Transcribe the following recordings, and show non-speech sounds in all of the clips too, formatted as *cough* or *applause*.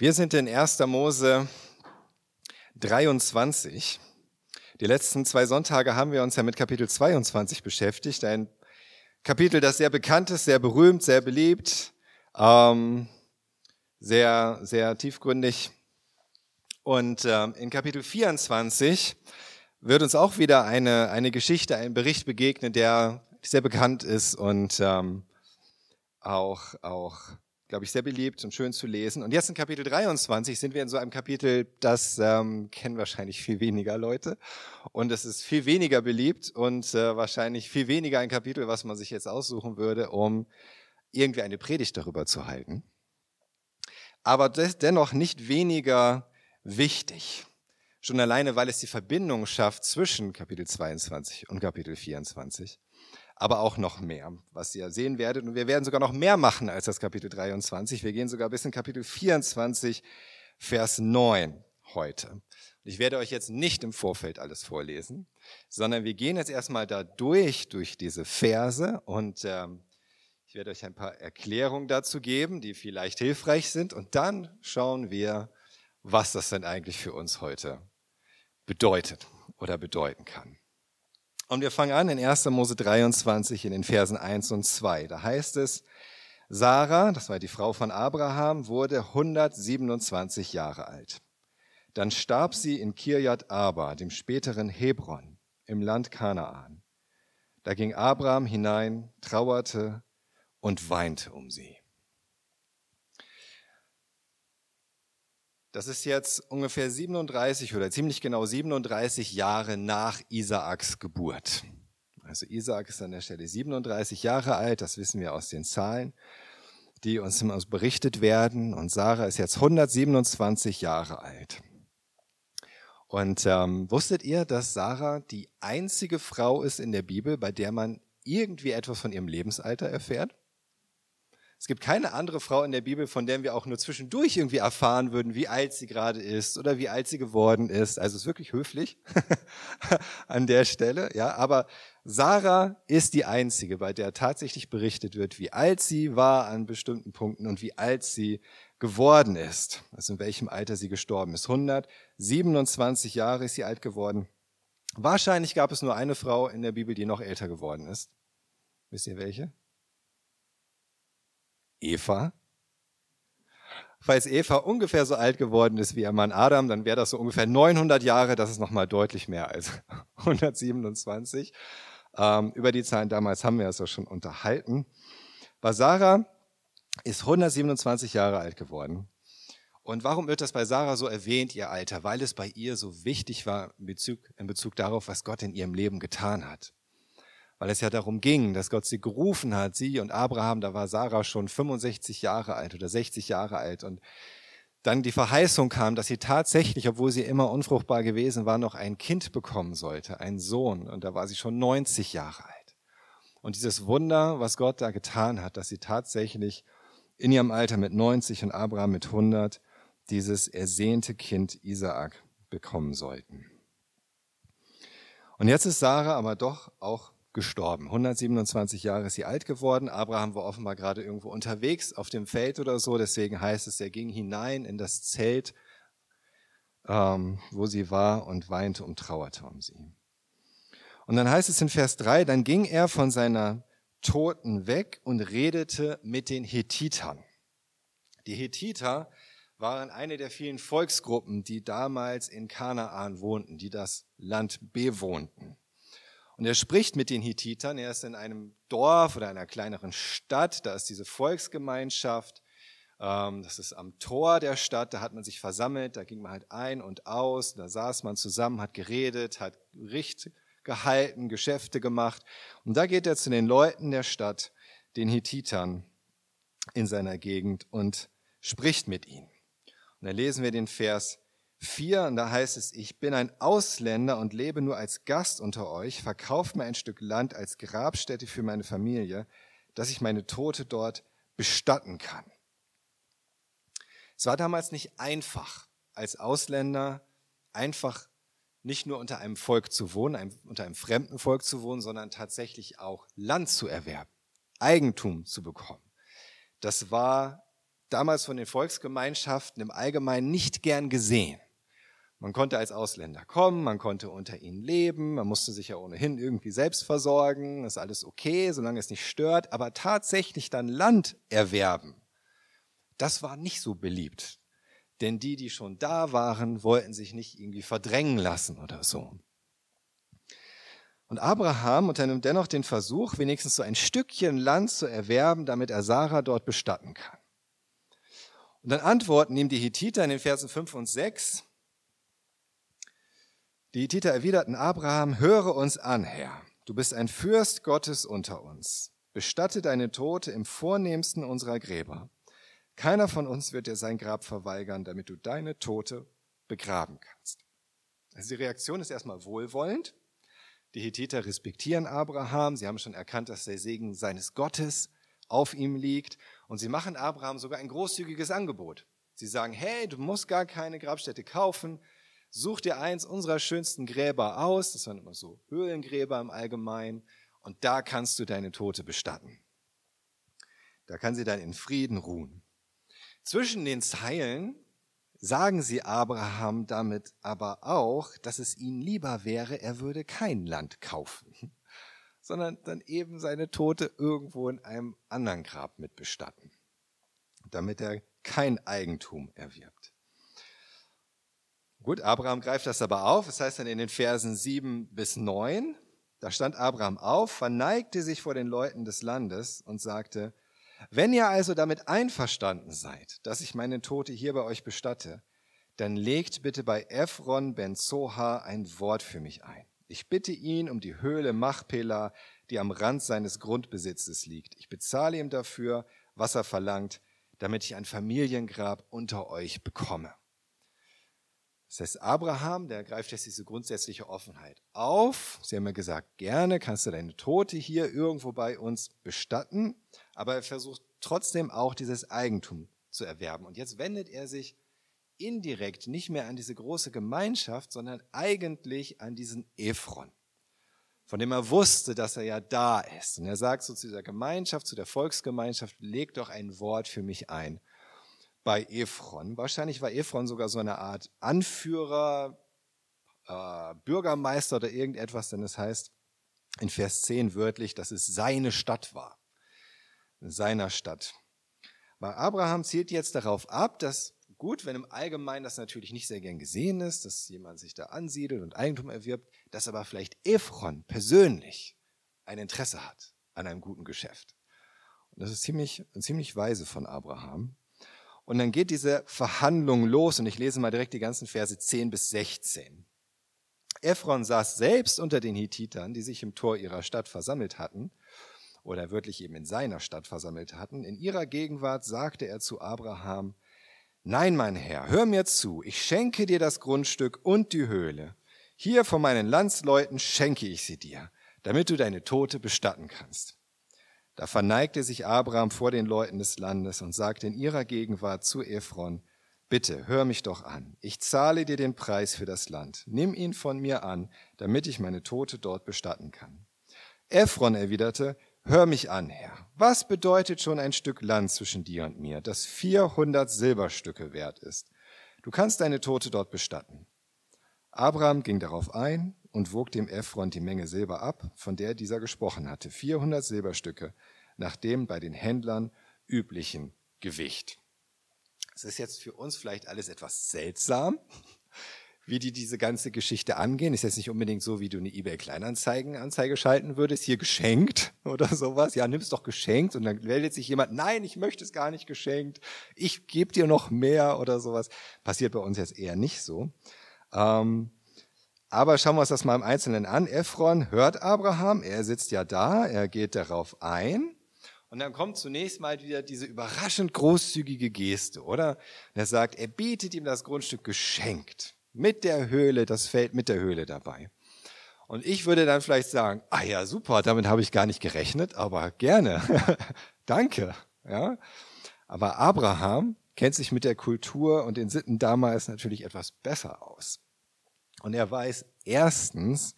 Wir sind in 1. Mose 23. Die letzten zwei Sonntage haben wir uns ja mit Kapitel 22 beschäftigt. Ein Kapitel, das sehr bekannt ist, sehr berühmt, sehr beliebt, ähm, sehr, sehr tiefgründig. Und ähm, in Kapitel 24 wird uns auch wieder eine, eine Geschichte, ein Bericht begegnen, der sehr bekannt ist und ähm, auch, auch glaube ich, sehr beliebt und schön zu lesen. Und jetzt in Kapitel 23 sind wir in so einem Kapitel, das ähm, kennen wahrscheinlich viel weniger Leute. Und es ist viel weniger beliebt und äh, wahrscheinlich viel weniger ein Kapitel, was man sich jetzt aussuchen würde, um irgendwie eine Predigt darüber zu halten. Aber dennoch nicht weniger wichtig. Schon alleine, weil es die Verbindung schafft zwischen Kapitel 22 und Kapitel 24 aber auch noch mehr, was ihr sehen werdet. Und wir werden sogar noch mehr machen als das Kapitel 23. Wir gehen sogar bis in Kapitel 24, Vers 9 heute. Ich werde euch jetzt nicht im Vorfeld alles vorlesen, sondern wir gehen jetzt erstmal da durch, durch diese Verse und ähm, ich werde euch ein paar Erklärungen dazu geben, die vielleicht hilfreich sind und dann schauen wir, was das denn eigentlich für uns heute bedeutet oder bedeuten kann. Und wir fangen an in 1. Mose 23 in den Versen 1 und 2. Da heißt es, Sarah, das war die Frau von Abraham, wurde 127 Jahre alt. Dann starb sie in Kirjat Arba, dem späteren Hebron, im Land Kanaan. Da ging Abraham hinein, trauerte und weinte um sie. Das ist jetzt ungefähr 37 oder ziemlich genau 37 Jahre nach Isaaks Geburt. Also Isaak ist an der Stelle 37 Jahre alt, das wissen wir aus den Zahlen, die uns immer berichtet werden. Und Sarah ist jetzt 127 Jahre alt. Und ähm, wusstet ihr, dass Sarah die einzige Frau ist in der Bibel, bei der man irgendwie etwas von ihrem Lebensalter erfährt? Es gibt keine andere Frau in der Bibel, von der wir auch nur zwischendurch irgendwie erfahren würden, wie alt sie gerade ist oder wie alt sie geworden ist. Also es ist wirklich höflich *laughs* an der Stelle, ja. Aber Sarah ist die einzige, bei der tatsächlich berichtet wird, wie alt sie war an bestimmten Punkten und wie alt sie geworden ist. Also in welchem Alter sie gestorben ist. 127 Jahre ist sie alt geworden. Wahrscheinlich gab es nur eine Frau in der Bibel, die noch älter geworden ist. Wisst ihr welche? Eva. Falls Eva ungefähr so alt geworden ist wie ihr Mann Adam, dann wäre das so ungefähr 900 Jahre. Das ist nochmal deutlich mehr als *laughs* 127. Ähm, über die Zahlen damals haben wir es ja schon unterhalten. Bei Sarah ist 127 Jahre alt geworden. Und warum wird das bei Sarah so erwähnt, ihr Alter? Weil es bei ihr so wichtig war in Bezug, in Bezug darauf, was Gott in ihrem Leben getan hat weil es ja darum ging, dass Gott sie gerufen hat, sie und Abraham, da war Sarah schon 65 Jahre alt oder 60 Jahre alt und dann die Verheißung kam, dass sie tatsächlich, obwohl sie immer unfruchtbar gewesen war, noch ein Kind bekommen sollte, einen Sohn und da war sie schon 90 Jahre alt. Und dieses Wunder, was Gott da getan hat, dass sie tatsächlich in ihrem Alter mit 90 und Abraham mit 100 dieses ersehnte Kind Isaak bekommen sollten. Und jetzt ist Sarah aber doch auch gestorben. 127 Jahre ist sie alt geworden. Abraham war offenbar gerade irgendwo unterwegs auf dem Feld oder so. Deswegen heißt es, er ging hinein in das Zelt, ähm, wo sie war und weinte und trauerte um sie. Und dann heißt es in Vers 3, dann ging er von seiner Toten weg und redete mit den Hethitern. Die Hethiter waren eine der vielen Volksgruppen, die damals in Kanaan wohnten, die das Land bewohnten. Und er spricht mit den Hittitern. Er ist in einem Dorf oder einer kleineren Stadt. Da ist diese Volksgemeinschaft. Ähm, das ist am Tor der Stadt. Da hat man sich versammelt. Da ging man halt ein und aus. Da saß man zusammen, hat geredet, hat Richt gehalten, Geschäfte gemacht. Und da geht er zu den Leuten der Stadt, den Hittitern in seiner Gegend und spricht mit ihnen. Und da lesen wir den Vers 4, und da heißt es, ich bin ein Ausländer und lebe nur als Gast unter euch, verkauft mir ein Stück Land als Grabstätte für meine Familie, dass ich meine Tote dort bestatten kann. Es war damals nicht einfach, als Ausländer einfach nicht nur unter einem Volk zu wohnen, einem, unter einem fremden Volk zu wohnen, sondern tatsächlich auch Land zu erwerben, Eigentum zu bekommen. Das war damals von den Volksgemeinschaften im Allgemeinen nicht gern gesehen. Man konnte als Ausländer kommen, man konnte unter ihnen leben, man musste sich ja ohnehin irgendwie selbst versorgen, ist alles okay, solange es nicht stört, aber tatsächlich dann Land erwerben, das war nicht so beliebt. Denn die, die schon da waren, wollten sich nicht irgendwie verdrängen lassen oder so. Und Abraham unternimmt dennoch den Versuch, wenigstens so ein Stückchen Land zu erwerben, damit er Sarah dort bestatten kann. Und dann antworten ihm die Hittiter in den Versen 5 und 6, die Hittiter erwiderten Abraham, höre uns an, Herr. Du bist ein Fürst Gottes unter uns. Bestatte deine Tote im vornehmsten unserer Gräber. Keiner von uns wird dir sein Grab verweigern, damit du deine Tote begraben kannst. Also die Reaktion ist erstmal wohlwollend. Die Hittiter respektieren Abraham. Sie haben schon erkannt, dass der Segen seines Gottes auf ihm liegt. Und sie machen Abraham sogar ein großzügiges Angebot. Sie sagen, hey, du musst gar keine Grabstätte kaufen such dir eins unserer schönsten Gräber aus, das waren immer so Höhlengräber im Allgemeinen, und da kannst du deine Tote bestatten. Da kann sie dann in Frieden ruhen. Zwischen den Zeilen sagen sie Abraham damit aber auch, dass es ihnen lieber wäre, er würde kein Land kaufen, *laughs* sondern dann eben seine Tote irgendwo in einem anderen Grab mitbestatten, damit er kein Eigentum erwirbt. Gut, Abraham greift das aber auf. Das heißt dann in den Versen 7 bis 9, da stand Abraham auf, verneigte sich vor den Leuten des Landes und sagte, wenn ihr also damit einverstanden seid, dass ich meine Tote hier bei euch bestatte, dann legt bitte bei Ephron ben Zoha ein Wort für mich ein. Ich bitte ihn um die Höhle Machpela, die am Rand seines Grundbesitzes liegt. Ich bezahle ihm dafür, was er verlangt, damit ich ein Familiengrab unter euch bekomme. Das heißt, Abraham, der greift jetzt diese grundsätzliche Offenheit auf. Sie haben ja gesagt, gerne kannst du deine Tote hier irgendwo bei uns bestatten, aber er versucht trotzdem auch dieses Eigentum zu erwerben. Und jetzt wendet er sich indirekt nicht mehr an diese große Gemeinschaft, sondern eigentlich an diesen Ephron, von dem er wusste, dass er ja da ist. Und er sagt so zu dieser Gemeinschaft, zu der Volksgemeinschaft, leg doch ein Wort für mich ein bei Ephron. Wahrscheinlich war Ephron sogar so eine Art Anführer, äh, Bürgermeister oder irgendetwas, denn es heißt in Vers 10 wörtlich, dass es seine Stadt war. Seiner Stadt. Weil Abraham zielt jetzt darauf ab, dass gut, wenn im Allgemeinen das natürlich nicht sehr gern gesehen ist, dass jemand sich da ansiedelt und Eigentum erwirbt, dass aber vielleicht Ephron persönlich ein Interesse hat an einem guten Geschäft. Und das ist ziemlich, ziemlich weise von Abraham. Und dann geht diese Verhandlung los und ich lese mal direkt die ganzen Verse 10 bis 16. Ephron saß selbst unter den Hittitern, die sich im Tor ihrer Stadt versammelt hatten, oder wörtlich eben in seiner Stadt versammelt hatten. In ihrer Gegenwart sagte er zu Abraham, Nein, mein Herr, hör mir zu, ich schenke dir das Grundstück und die Höhle. Hier von meinen Landsleuten schenke ich sie dir, damit du deine Tote bestatten kannst. Da verneigte sich Abraham vor den Leuten des Landes und sagte in ihrer Gegenwart zu Ephron, Bitte, hör mich doch an. Ich zahle dir den Preis für das Land. Nimm ihn von mir an, damit ich meine Tote dort bestatten kann. Ephron erwiderte, Hör mich an, Herr. Was bedeutet schon ein Stück Land zwischen dir und mir, das 400 Silberstücke wert ist? Du kannst deine Tote dort bestatten. Abraham ging darauf ein und wog dem Ephron die Menge Silber ab, von der dieser gesprochen hatte, 400 Silberstücke, nach dem bei den Händlern üblichen Gewicht. Es ist jetzt für uns vielleicht alles etwas seltsam, wie die diese ganze Geschichte angehen. Ist jetzt nicht unbedingt so, wie du eine eBay Kleinanzeigen-Anzeige schalten würdest, hier geschenkt *laughs* oder sowas. Ja, nimm's doch geschenkt und dann meldet sich jemand, nein, ich möchte es gar nicht geschenkt, ich gebe dir noch mehr oder sowas. Passiert bei uns jetzt eher nicht so. Ähm, aber schauen wir uns das mal im Einzelnen an. Ephron hört Abraham, er sitzt ja da, er geht darauf ein. Und dann kommt zunächst mal wieder diese überraschend großzügige Geste, oder? Und er sagt, er bietet ihm das Grundstück geschenkt. Mit der Höhle, das Feld mit der Höhle dabei. Und ich würde dann vielleicht sagen, ah ja, super, damit habe ich gar nicht gerechnet, aber gerne. *laughs* Danke. Ja? Aber Abraham kennt sich mit der Kultur und den Sitten damals natürlich etwas besser aus. Und er weiß erstens,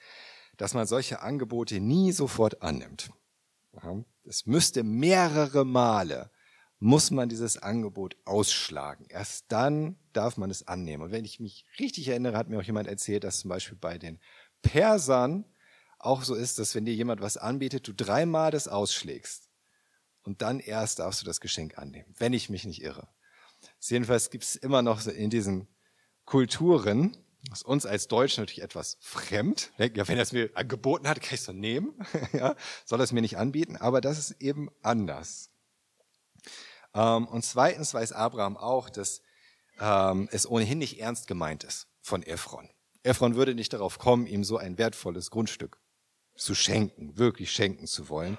dass man solche Angebote nie sofort annimmt. Es müsste mehrere Male muss man dieses Angebot ausschlagen. Erst dann darf man es annehmen. Und wenn ich mich richtig erinnere, hat mir auch jemand erzählt, dass zum Beispiel bei den Persern auch so ist, dass wenn dir jemand was anbietet, du dreimal das ausschlägst. Und dann erst darfst du das Geschenk annehmen, wenn ich mich nicht irre. Jedenfalls gibt es immer noch so in diesen Kulturen, was uns als Deutschen natürlich etwas fremd. Ja, wenn er es mir angeboten hat, kann ich es dann nehmen. *laughs* ja, soll er es mir nicht anbieten, aber das ist eben anders. Ähm, und zweitens weiß Abraham auch, dass ähm, es ohnehin nicht ernst gemeint ist von Ephron. Ephron würde nicht darauf kommen, ihm so ein wertvolles Grundstück zu schenken, wirklich schenken zu wollen.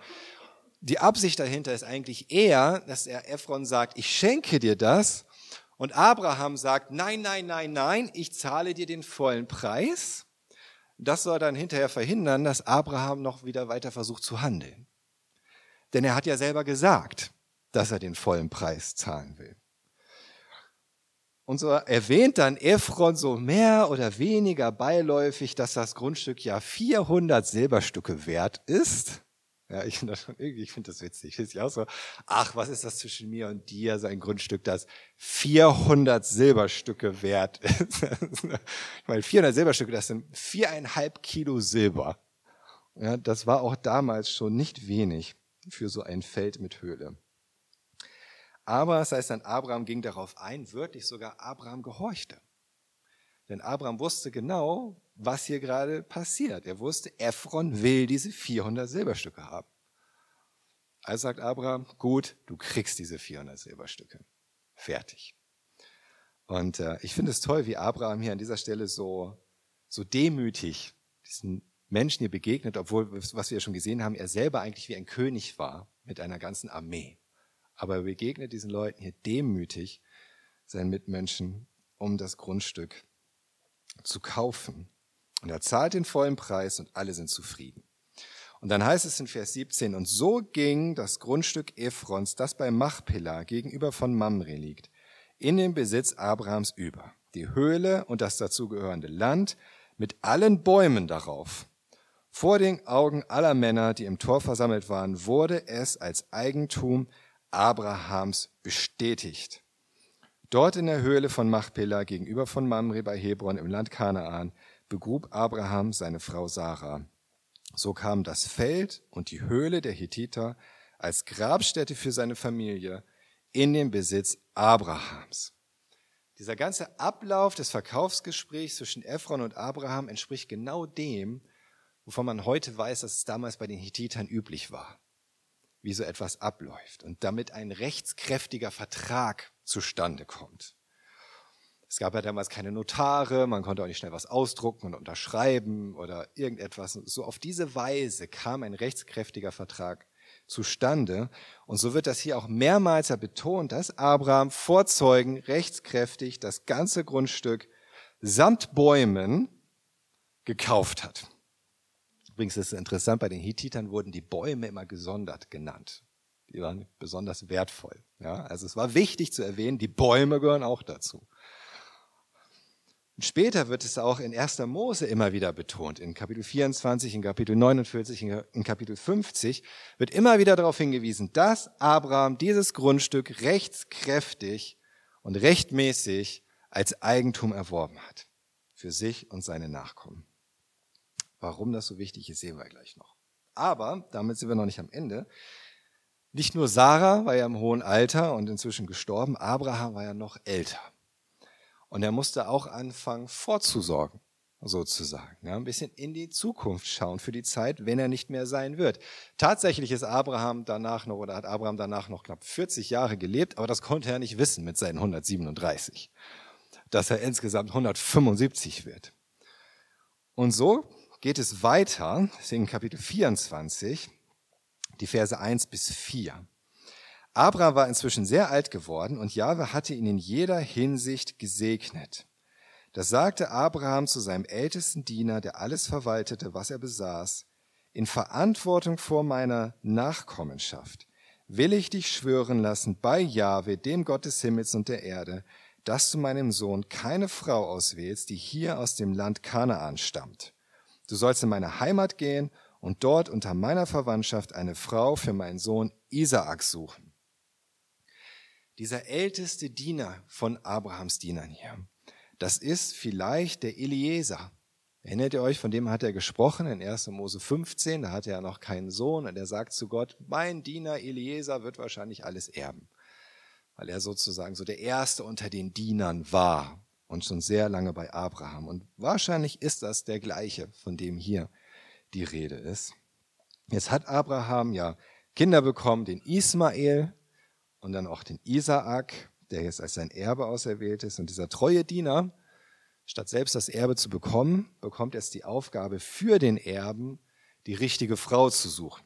Die Absicht dahinter ist eigentlich eher, dass er Ephron sagt, ich schenke dir das. Und Abraham sagt, nein, nein, nein, nein, ich zahle dir den vollen Preis. Das soll dann hinterher verhindern, dass Abraham noch wieder weiter versucht zu handeln. Denn er hat ja selber gesagt, dass er den vollen Preis zahlen will. Und so erwähnt dann Ephron so mehr oder weniger beiläufig, dass das Grundstück ja 400 Silberstücke wert ist. Ja, ich finde das schon irgendwie, ich finde das witzig. Ich auch so, ach, was ist das zwischen mir und dir, so ein Grundstück, das 400 Silberstücke wert ist. *laughs* ich meine, 400 Silberstücke, das sind viereinhalb Kilo Silber. Ja, das war auch damals schon nicht wenig für so ein Feld mit Höhle. Aber es heißt dann, Abraham ging darauf ein, wörtlich sogar Abraham gehorchte. Denn Abraham wusste genau, was hier gerade passiert. Er wusste, Ephron will diese 400 Silberstücke haben. Also sagt Abraham, gut, du kriegst diese 400 Silberstücke. Fertig. Und äh, ich finde es toll, wie Abraham hier an dieser Stelle so, so demütig diesen Menschen hier begegnet, obwohl, was wir ja schon gesehen haben, er selber eigentlich wie ein König war mit einer ganzen Armee aber er begegnet diesen Leuten hier demütig, seinen Mitmenschen, um das Grundstück zu kaufen. Und er zahlt den vollen Preis und alle sind zufrieden. Und dann heißt es in Vers 17, und so ging das Grundstück Ephrons, das bei Machpela gegenüber von Mamre liegt, in den Besitz Abrahams über. Die Höhle und das dazugehörende Land mit allen Bäumen darauf. Vor den Augen aller Männer, die im Tor versammelt waren, wurde es als Eigentum Abrahams bestätigt. Dort in der Höhle von Machpela gegenüber von Mamre bei Hebron im Land Kanaan begrub Abraham seine Frau Sarah. So kam das Feld und die Höhle der Hethiter als Grabstätte für seine Familie in den Besitz Abrahams. Dieser ganze Ablauf des Verkaufsgesprächs zwischen Ephron und Abraham entspricht genau dem, wovon man heute weiß, dass es damals bei den Hethitern üblich war wie so etwas abläuft und damit ein rechtskräftiger Vertrag zustande kommt. Es gab ja damals keine Notare, man konnte auch nicht schnell was ausdrucken und unterschreiben oder irgendetwas. So auf diese Weise kam ein rechtskräftiger Vertrag zustande. Und so wird das hier auch mehrmals betont, dass Abraham vor Zeugen rechtskräftig das ganze Grundstück samt Bäumen gekauft hat. Übrigens ist es interessant, bei den Hittitern wurden die Bäume immer gesondert genannt. Die waren besonders wertvoll. Ja, also es war wichtig zu erwähnen, die Bäume gehören auch dazu. Und später wird es auch in 1. Mose immer wieder betont. In Kapitel 24, in Kapitel 49, in Kapitel 50 wird immer wieder darauf hingewiesen, dass Abraham dieses Grundstück rechtskräftig und rechtmäßig als Eigentum erworben hat. Für sich und seine Nachkommen. Warum das so wichtig ist, sehen wir gleich noch. Aber damit sind wir noch nicht am Ende. Nicht nur Sarah war ja im hohen Alter und inzwischen gestorben, Abraham war ja noch älter. Und er musste auch anfangen vorzusorgen, sozusagen. Ja, ein bisschen in die Zukunft schauen für die Zeit, wenn er nicht mehr sein wird. Tatsächlich ist Abraham danach noch, oder hat Abraham danach noch knapp 40 Jahre gelebt, aber das konnte er nicht wissen mit seinen 137, dass er insgesamt 175 wird. Und so geht es weiter, in Kapitel 24, die Verse 1 bis 4. Abraham war inzwischen sehr alt geworden und Jahwe hatte ihn in jeder Hinsicht gesegnet. Das sagte Abraham zu seinem ältesten Diener, der alles verwaltete, was er besaß, in Verantwortung vor meiner Nachkommenschaft will ich dich schwören lassen bei Jahwe, dem Gott des Himmels und der Erde, dass du meinem Sohn keine Frau auswählst, die hier aus dem Land Kanaan stammt Du sollst in meine Heimat gehen und dort unter meiner Verwandtschaft eine Frau für meinen Sohn Isaak suchen. Dieser älteste Diener von Abrahams Dienern hier, das ist vielleicht der Eliezer. Erinnert ihr euch, von dem hat er gesprochen in 1. Mose 15, da hatte er noch keinen Sohn und er sagt zu Gott, mein Diener Eliezer wird wahrscheinlich alles erben, weil er sozusagen so der Erste unter den Dienern war und schon sehr lange bei Abraham. Und wahrscheinlich ist das der gleiche, von dem hier die Rede ist. Jetzt hat Abraham ja Kinder bekommen, den Ismael und dann auch den Isaak, der jetzt als sein Erbe auserwählt ist. Und dieser treue Diener, statt selbst das Erbe zu bekommen, bekommt jetzt die Aufgabe für den Erben, die richtige Frau zu suchen.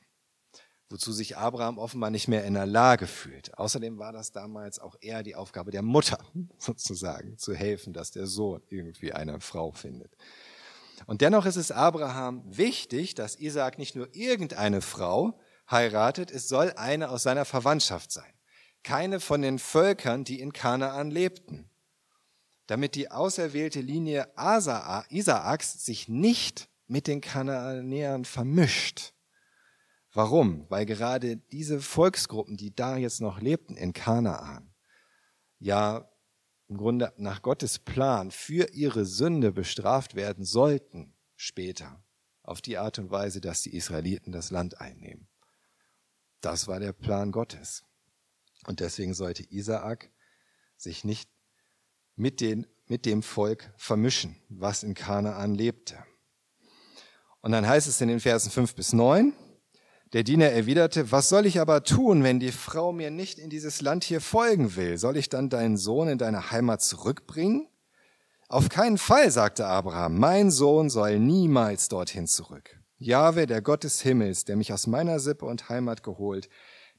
Wozu sich Abraham offenbar nicht mehr in der Lage fühlt. Außerdem war das damals auch eher die Aufgabe der Mutter, *laughs* sozusagen, zu helfen, dass der Sohn irgendwie eine Frau findet. Und dennoch ist es Abraham wichtig, dass Isaak nicht nur irgendeine Frau heiratet, es soll eine aus seiner Verwandtschaft sein. Keine von den Völkern, die in Kanaan lebten. Damit die auserwählte Linie Isaaks sich nicht mit den Kanaanäern vermischt. Warum? Weil gerade diese Volksgruppen, die da jetzt noch lebten in Kanaan, ja im Grunde nach Gottes Plan für ihre Sünde bestraft werden sollten später. Auf die Art und Weise, dass die Israeliten das Land einnehmen. Das war der Plan Gottes. Und deswegen sollte Isaak sich nicht mit, den, mit dem Volk vermischen, was in Kanaan lebte. Und dann heißt es in den Versen 5 bis 9, der Diener erwiderte, was soll ich aber tun, wenn die Frau mir nicht in dieses Land hier folgen will? Soll ich dann deinen Sohn in deine Heimat zurückbringen? Auf keinen Fall, sagte Abraham, mein Sohn soll niemals dorthin zurück. Jahwe, der Gott des Himmels, der mich aus meiner Sippe und Heimat geholt,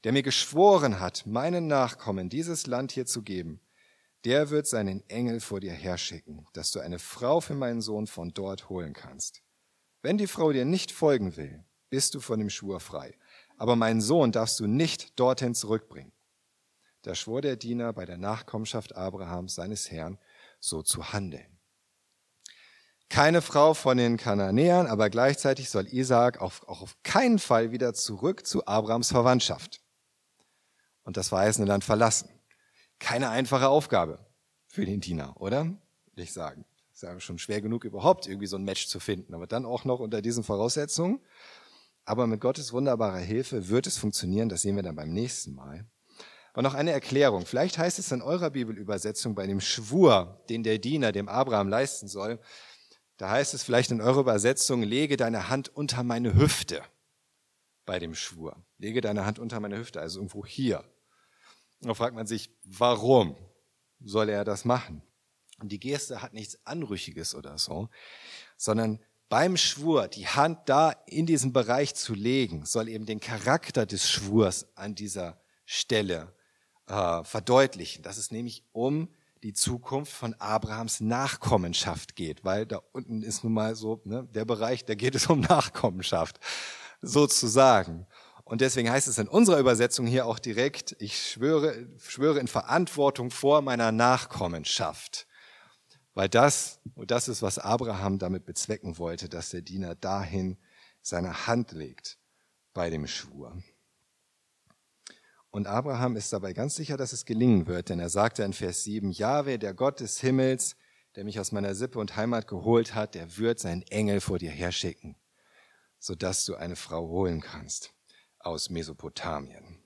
der mir geschworen hat, meinen Nachkommen dieses Land hier zu geben, der wird seinen Engel vor dir herschicken, dass du eine Frau für meinen Sohn von dort holen kannst. Wenn die Frau dir nicht folgen will, bist du von dem Schwur frei. Aber meinen Sohn darfst du nicht dorthin zurückbringen. Da schwor der Diener bei der Nachkommenschaft Abrahams, seines Herrn, so zu handeln. Keine Frau von den Kananäern, aber gleichzeitig soll Isaak auch, auch auf keinen Fall wieder zurück zu Abrahams Verwandtschaft und das verheißene Land verlassen. Keine einfache Aufgabe für den Diener, oder? Will ich sagen. Ist ja schon schwer genug, überhaupt irgendwie so ein Match zu finden, aber dann auch noch unter diesen Voraussetzungen. Aber mit Gottes wunderbarer Hilfe wird es funktionieren, das sehen wir dann beim nächsten Mal. Aber noch eine Erklärung. Vielleicht heißt es in eurer Bibelübersetzung bei dem Schwur, den der Diener dem Abraham leisten soll, da heißt es vielleicht in eurer Übersetzung, lege deine Hand unter meine Hüfte bei dem Schwur. Lege deine Hand unter meine Hüfte, also irgendwo hier. Da fragt man sich, warum soll er das machen? Und die Geste hat nichts Anrüchiges oder so, sondern beim Schwur die Hand da in diesem Bereich zu legen, soll eben den Charakter des Schwurs an dieser Stelle äh, verdeutlichen, dass es nämlich um die Zukunft von Abrahams Nachkommenschaft geht, weil da unten ist nun mal so ne, der Bereich, da geht es um Nachkommenschaft sozusagen. Und deswegen heißt es in unserer Übersetzung hier auch direkt, ich schwöre, schwöre in Verantwortung vor meiner Nachkommenschaft. Weil das, und das ist, was Abraham damit bezwecken wollte, dass der Diener dahin seine Hand legt bei dem Schwur. Und Abraham ist dabei ganz sicher, dass es gelingen wird, denn er sagte in Vers 7, Jahwe, der Gott des Himmels, der mich aus meiner Sippe und Heimat geholt hat, der wird seinen Engel vor dir herschicken, sodass du eine Frau holen kannst aus Mesopotamien.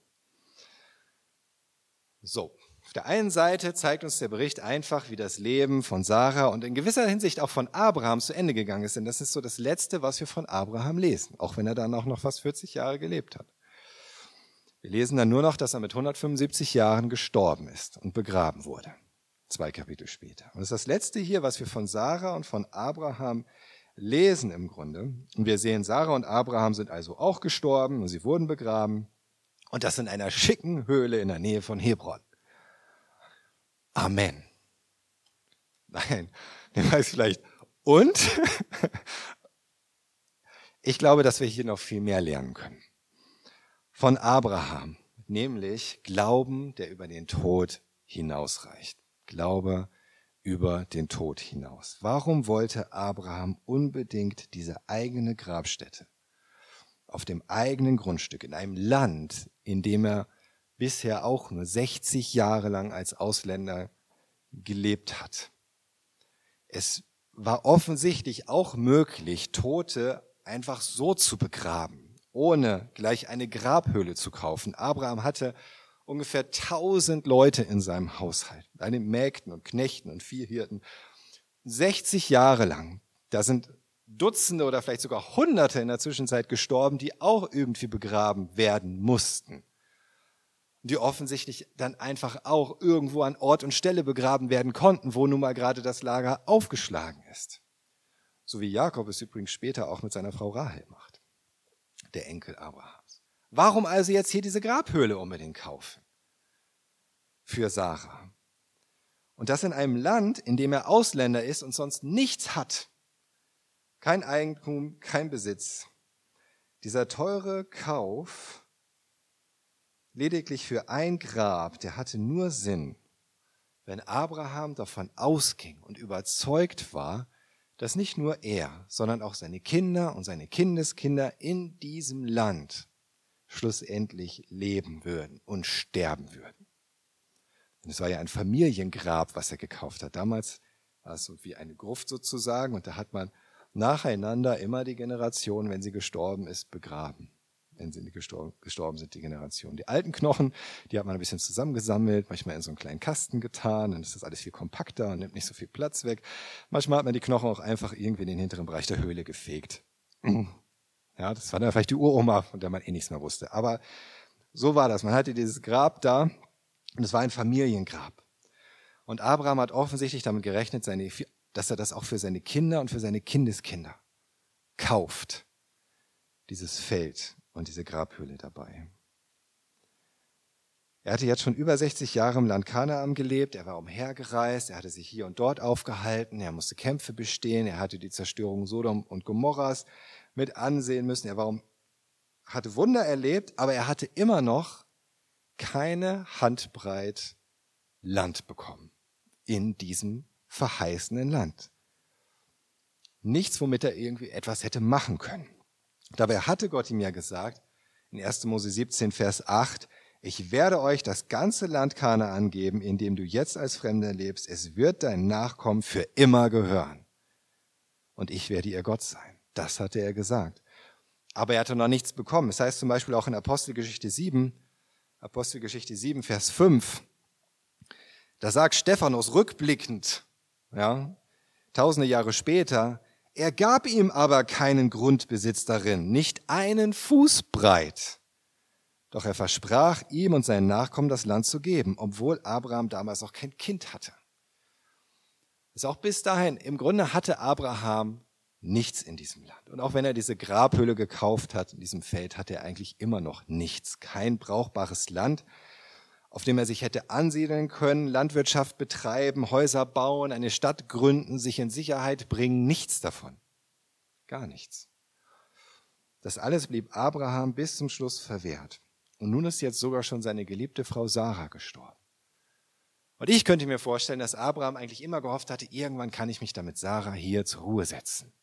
So, auf der einen Seite zeigt uns der Bericht einfach, wie das Leben von Sarah und in gewisser Hinsicht auch von Abraham zu Ende gegangen ist. Denn das ist so das Letzte, was wir von Abraham lesen, auch wenn er dann auch noch fast 40 Jahre gelebt hat. Wir lesen dann nur noch, dass er mit 175 Jahren gestorben ist und begraben wurde. Zwei Kapitel später. Und das ist das Letzte hier, was wir von Sarah und von Abraham lesen im Grunde. Und wir sehen, Sarah und Abraham sind also auch gestorben und sie wurden begraben. Und das in einer schicken Höhle in der Nähe von Hebron. Amen. Nein, *laughs* der weiß vielleicht. Und *laughs* ich glaube, dass wir hier noch viel mehr lernen können. Von Abraham, nämlich Glauben, der über den Tod hinausreicht. Glaube über den Tod hinaus. Warum wollte Abraham unbedingt diese eigene Grabstätte auf dem eigenen Grundstück in einem Land, in dem er bisher auch nur 60 Jahre lang als Ausländer gelebt hat. Es war offensichtlich auch möglich, Tote einfach so zu begraben, ohne gleich eine Grabhöhle zu kaufen. Abraham hatte ungefähr 1000 Leute in seinem Haushalt, eine Mägden und Knechten und Viehhirten. 60 Jahre lang. Da sind Dutzende oder vielleicht sogar Hunderte in der Zwischenzeit gestorben, die auch irgendwie begraben werden mussten. Die offensichtlich dann einfach auch irgendwo an Ort und Stelle begraben werden konnten, wo nun mal gerade das Lager aufgeschlagen ist. So wie Jakob es übrigens später auch mit seiner Frau Rahel macht, der Enkel Abrahams. Warum also jetzt hier diese Grabhöhle unbedingt kaufen? Für Sarah. Und das in einem Land, in dem er Ausländer ist und sonst nichts hat. Kein Eigentum, kein Besitz. Dieser teure Kauf lediglich für ein Grab, der hatte nur Sinn, wenn Abraham davon ausging und überzeugt war, dass nicht nur er, sondern auch seine Kinder und seine Kindeskinder in diesem Land schlussendlich leben würden und sterben würden. Und es war ja ein Familiengrab, was er gekauft hat. Damals war es so wie eine Gruft sozusagen und da hat man nacheinander immer die Generation, wenn sie gestorben ist, begraben. Wenn sie gestorben, sind, die Generation. Die alten Knochen, die hat man ein bisschen zusammengesammelt, manchmal in so einen kleinen Kasten getan, dann ist das alles viel kompakter und nimmt nicht so viel Platz weg. Manchmal hat man die Knochen auch einfach irgendwie in den hinteren Bereich der Höhle gefegt. Ja, das war dann vielleicht die Uroma, von der man eh nichts mehr wusste. Aber so war das. Man hatte dieses Grab da und es war ein Familiengrab. Und Abraham hat offensichtlich damit gerechnet, seine dass er das auch für seine Kinder und für seine Kindeskinder kauft. Dieses Feld und diese Grabhöhle dabei. Er hatte jetzt schon über 60 Jahre im Land Kanaan gelebt, er war umhergereist, er hatte sich hier und dort aufgehalten, er musste Kämpfe bestehen, er hatte die Zerstörung Sodom und Gomorras mit ansehen müssen, er war um, hatte Wunder erlebt, aber er hatte immer noch keine Handbreit Land bekommen in diesem verheißenen Land. Nichts, womit er irgendwie etwas hätte machen können. Dabei hatte Gott ihm ja gesagt, in 1. Mose 17, Vers 8, ich werde euch das ganze Land Kanaan geben, in dem du jetzt als Fremder lebst. Es wird dein Nachkommen für immer gehören. Und ich werde ihr Gott sein. Das hatte er gesagt. Aber er hatte noch nichts bekommen. Es das heißt zum Beispiel auch in Apostelgeschichte 7, Apostelgeschichte 7, Vers 5, da sagt Stephanus rückblickend, ja, tausende Jahre später, er gab ihm aber keinen Grundbesitz darin, nicht einen Fuß breit. Doch er versprach ihm und seinen Nachkommen das Land zu geben, obwohl Abraham damals auch kein Kind hatte. Das ist auch bis dahin, im Grunde hatte Abraham nichts in diesem Land. Und auch wenn er diese Grabhöhle gekauft hat in diesem Feld, hatte er eigentlich immer noch nichts. Kein brauchbares Land, auf dem er sich hätte ansiedeln können, Landwirtschaft betreiben, Häuser bauen, eine Stadt gründen, sich in Sicherheit bringen, nichts davon. Gar nichts. Das alles blieb Abraham bis zum Schluss verwehrt. Und nun ist jetzt sogar schon seine geliebte Frau Sarah gestorben. Und ich könnte mir vorstellen, dass Abraham eigentlich immer gehofft hatte, irgendwann kann ich mich damit Sarah hier zur Ruhe setzen.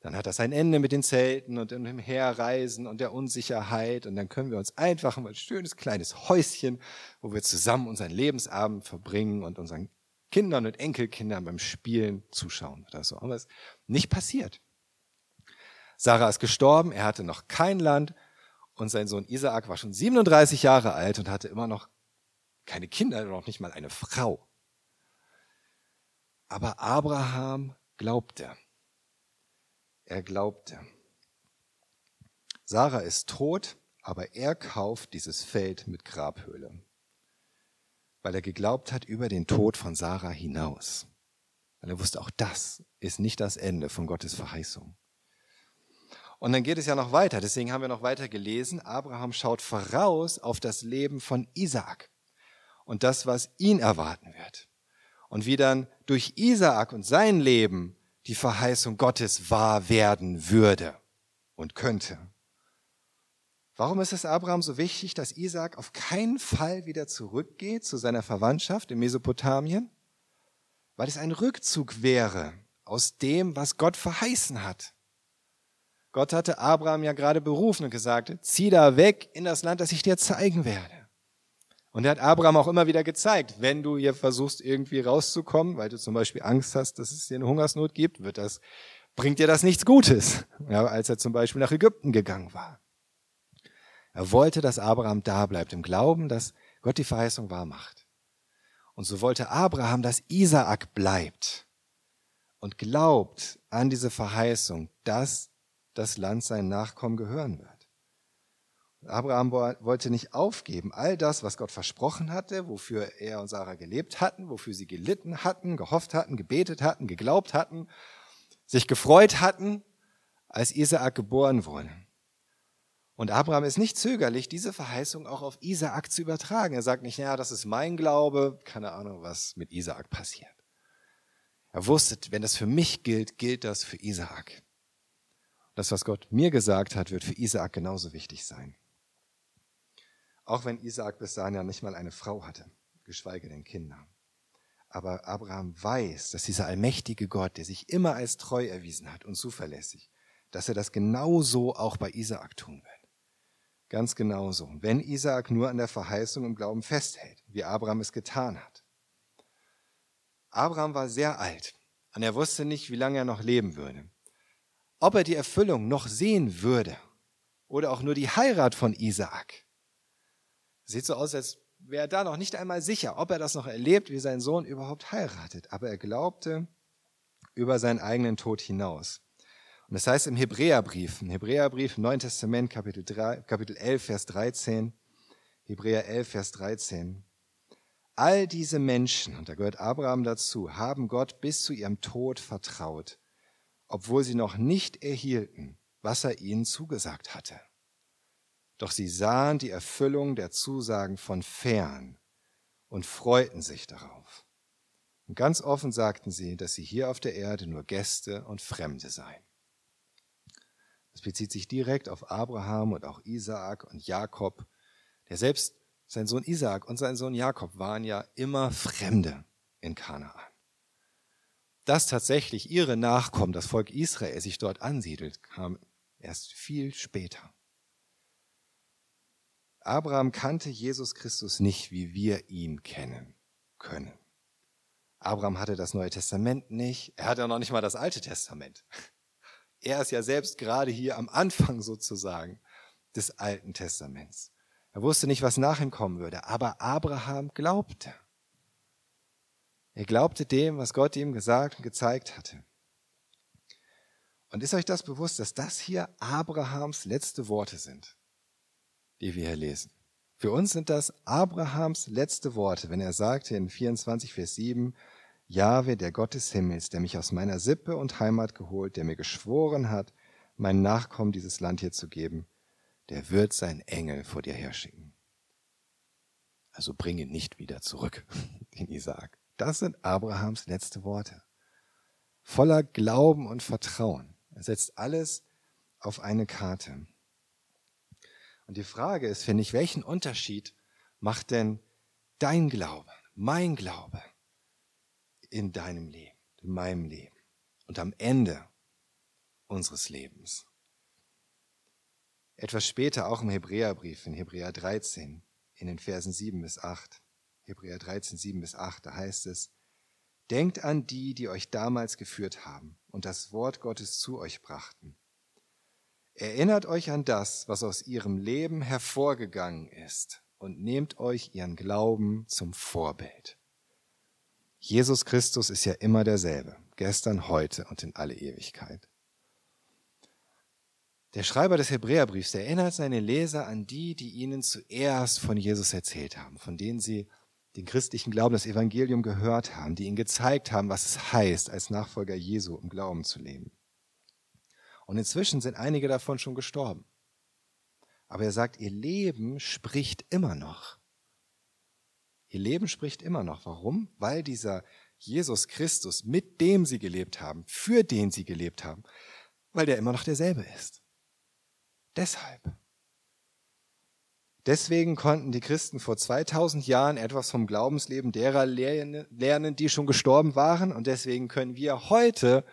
Dann hat das ein Ende mit den Zelten und dem Herreisen und der Unsicherheit. Und dann können wir uns einfach mal ein schönes kleines Häuschen, wo wir zusammen unseren Lebensabend verbringen und unseren Kindern und Enkelkindern beim Spielen zuschauen oder so. Aber es ist nicht passiert. Sarah ist gestorben, er hatte noch kein Land und sein Sohn Isaak war schon 37 Jahre alt und hatte immer noch keine Kinder, noch nicht mal eine Frau. Aber Abraham glaubte. Er glaubte. Sarah ist tot, aber er kauft dieses Feld mit Grabhöhle, weil er geglaubt hat über den Tod von Sarah hinaus. Weil er wusste, auch das ist nicht das Ende von Gottes Verheißung. Und dann geht es ja noch weiter. Deswegen haben wir noch weiter gelesen. Abraham schaut voraus auf das Leben von Isaak und das, was ihn erwarten wird. Und wie dann durch Isaak und sein Leben die Verheißung Gottes wahr werden würde und könnte. Warum ist es Abraham so wichtig, dass Isaac auf keinen Fall wieder zurückgeht zu seiner Verwandtschaft in Mesopotamien? Weil es ein Rückzug wäre aus dem, was Gott verheißen hat. Gott hatte Abraham ja gerade berufen und gesagt, zieh da weg in das Land, das ich dir zeigen werde. Und er hat Abraham auch immer wieder gezeigt, wenn du hier versuchst, irgendwie rauszukommen, weil du zum Beispiel Angst hast, dass es dir eine Hungersnot gibt, wird das, bringt dir das nichts Gutes. Ja, als er zum Beispiel nach Ägypten gegangen war. Er wollte, dass Abraham da bleibt, im Glauben, dass Gott die Verheißung wahr macht. Und so wollte Abraham, dass Isaak bleibt und glaubt an diese Verheißung, dass das Land seinen Nachkommen gehören wird. Abraham wollte nicht aufgeben. All das, was Gott versprochen hatte, wofür er und Sarah gelebt hatten, wofür sie gelitten hatten, gehofft hatten, gebetet hatten, geglaubt hatten, sich gefreut hatten, als Isaak geboren wurde. Und Abraham ist nicht zögerlich, diese Verheißung auch auf Isaak zu übertragen. Er sagt nicht, ja, das ist mein Glaube, keine Ahnung, was mit Isaak passiert. Er wusste, wenn das für mich gilt, gilt das für Isaak. Das, was Gott mir gesagt hat, wird für Isaak genauso wichtig sein. Auch wenn Isaak bis dahin ja nicht mal eine Frau hatte, geschweige denn Kinder. Aber Abraham weiß, dass dieser allmächtige Gott, der sich immer als treu erwiesen hat und zuverlässig, dass er das genauso auch bei Isaak tun wird. Ganz genauso. Wenn Isaak nur an der Verheißung im Glauben festhält, wie Abraham es getan hat. Abraham war sehr alt und er wusste nicht, wie lange er noch leben würde. Ob er die Erfüllung noch sehen würde oder auch nur die Heirat von Isaak, Sieht so aus, als wäre er da noch nicht einmal sicher, ob er das noch erlebt, wie sein Sohn überhaupt heiratet. Aber er glaubte über seinen eigenen Tod hinaus. Und das heißt im Hebräerbrief, im Hebräerbrief, Neuen Testament, Kapitel, 3, Kapitel 11, Vers 13, Hebräer 11, Vers 13. All diese Menschen, und da gehört Abraham dazu, haben Gott bis zu ihrem Tod vertraut, obwohl sie noch nicht erhielten, was er ihnen zugesagt hatte. Doch sie sahen die Erfüllung der Zusagen von fern und freuten sich darauf. Und ganz offen sagten sie, dass sie hier auf der Erde nur Gäste und Fremde seien. Das bezieht sich direkt auf Abraham und auch Isaak und Jakob, der selbst sein Sohn Isaak und sein Sohn Jakob waren ja immer Fremde in Kanaan. Dass tatsächlich ihre Nachkommen, das Volk Israel, sich dort ansiedelt, kam erst viel später. Abraham kannte Jesus Christus nicht, wie wir ihn kennen können. Abraham hatte das Neue Testament nicht. Er hatte noch nicht mal das Alte Testament. Er ist ja selbst gerade hier am Anfang sozusagen des Alten Testaments. Er wusste nicht, was nach ihm kommen würde, aber Abraham glaubte. Er glaubte dem, was Gott ihm gesagt und gezeigt hatte. Und ist euch das bewusst, dass das hier Abrahams letzte Worte sind? die wir hier lesen. Für uns sind das Abrahams letzte Worte, wenn er sagte in 24, Vers 7, Jahwe, der Gott des Himmels, der mich aus meiner Sippe und Heimat geholt, der mir geschworen hat, meinen Nachkommen dieses Land hier zu geben, der wird sein Engel vor dir herschicken. Also bring ihn nicht wieder zurück, *laughs* den Isaak. Das sind Abrahams letzte Worte. Voller Glauben und Vertrauen. Er setzt alles auf eine Karte. Und die Frage ist, finde ich, welchen Unterschied macht denn dein Glaube, mein Glaube in deinem Leben, in meinem Leben und am Ende unseres Lebens? Etwas später auch im Hebräerbrief, in Hebräer 13, in den Versen 7 bis 8. Hebräer 13, 7 bis 8, da heißt es, Denkt an die, die euch damals geführt haben und das Wort Gottes zu euch brachten Erinnert euch an das, was aus ihrem Leben hervorgegangen ist und nehmt euch ihren Glauben zum Vorbild. Jesus Christus ist ja immer derselbe, gestern, heute und in alle Ewigkeit. Der Schreiber des Hebräerbriefs erinnert seine Leser an die, die ihnen zuerst von Jesus erzählt haben, von denen sie den christlichen Glauben, das Evangelium gehört haben, die ihnen gezeigt haben, was es heißt, als Nachfolger Jesu im Glauben zu leben. Und inzwischen sind einige davon schon gestorben. Aber er sagt, ihr Leben spricht immer noch. Ihr Leben spricht immer noch. Warum? Weil dieser Jesus Christus, mit dem sie gelebt haben, für den sie gelebt haben, weil der immer noch derselbe ist. Deshalb. Deswegen konnten die Christen vor 2000 Jahren etwas vom Glaubensleben derer lernen, die schon gestorben waren. Und deswegen können wir heute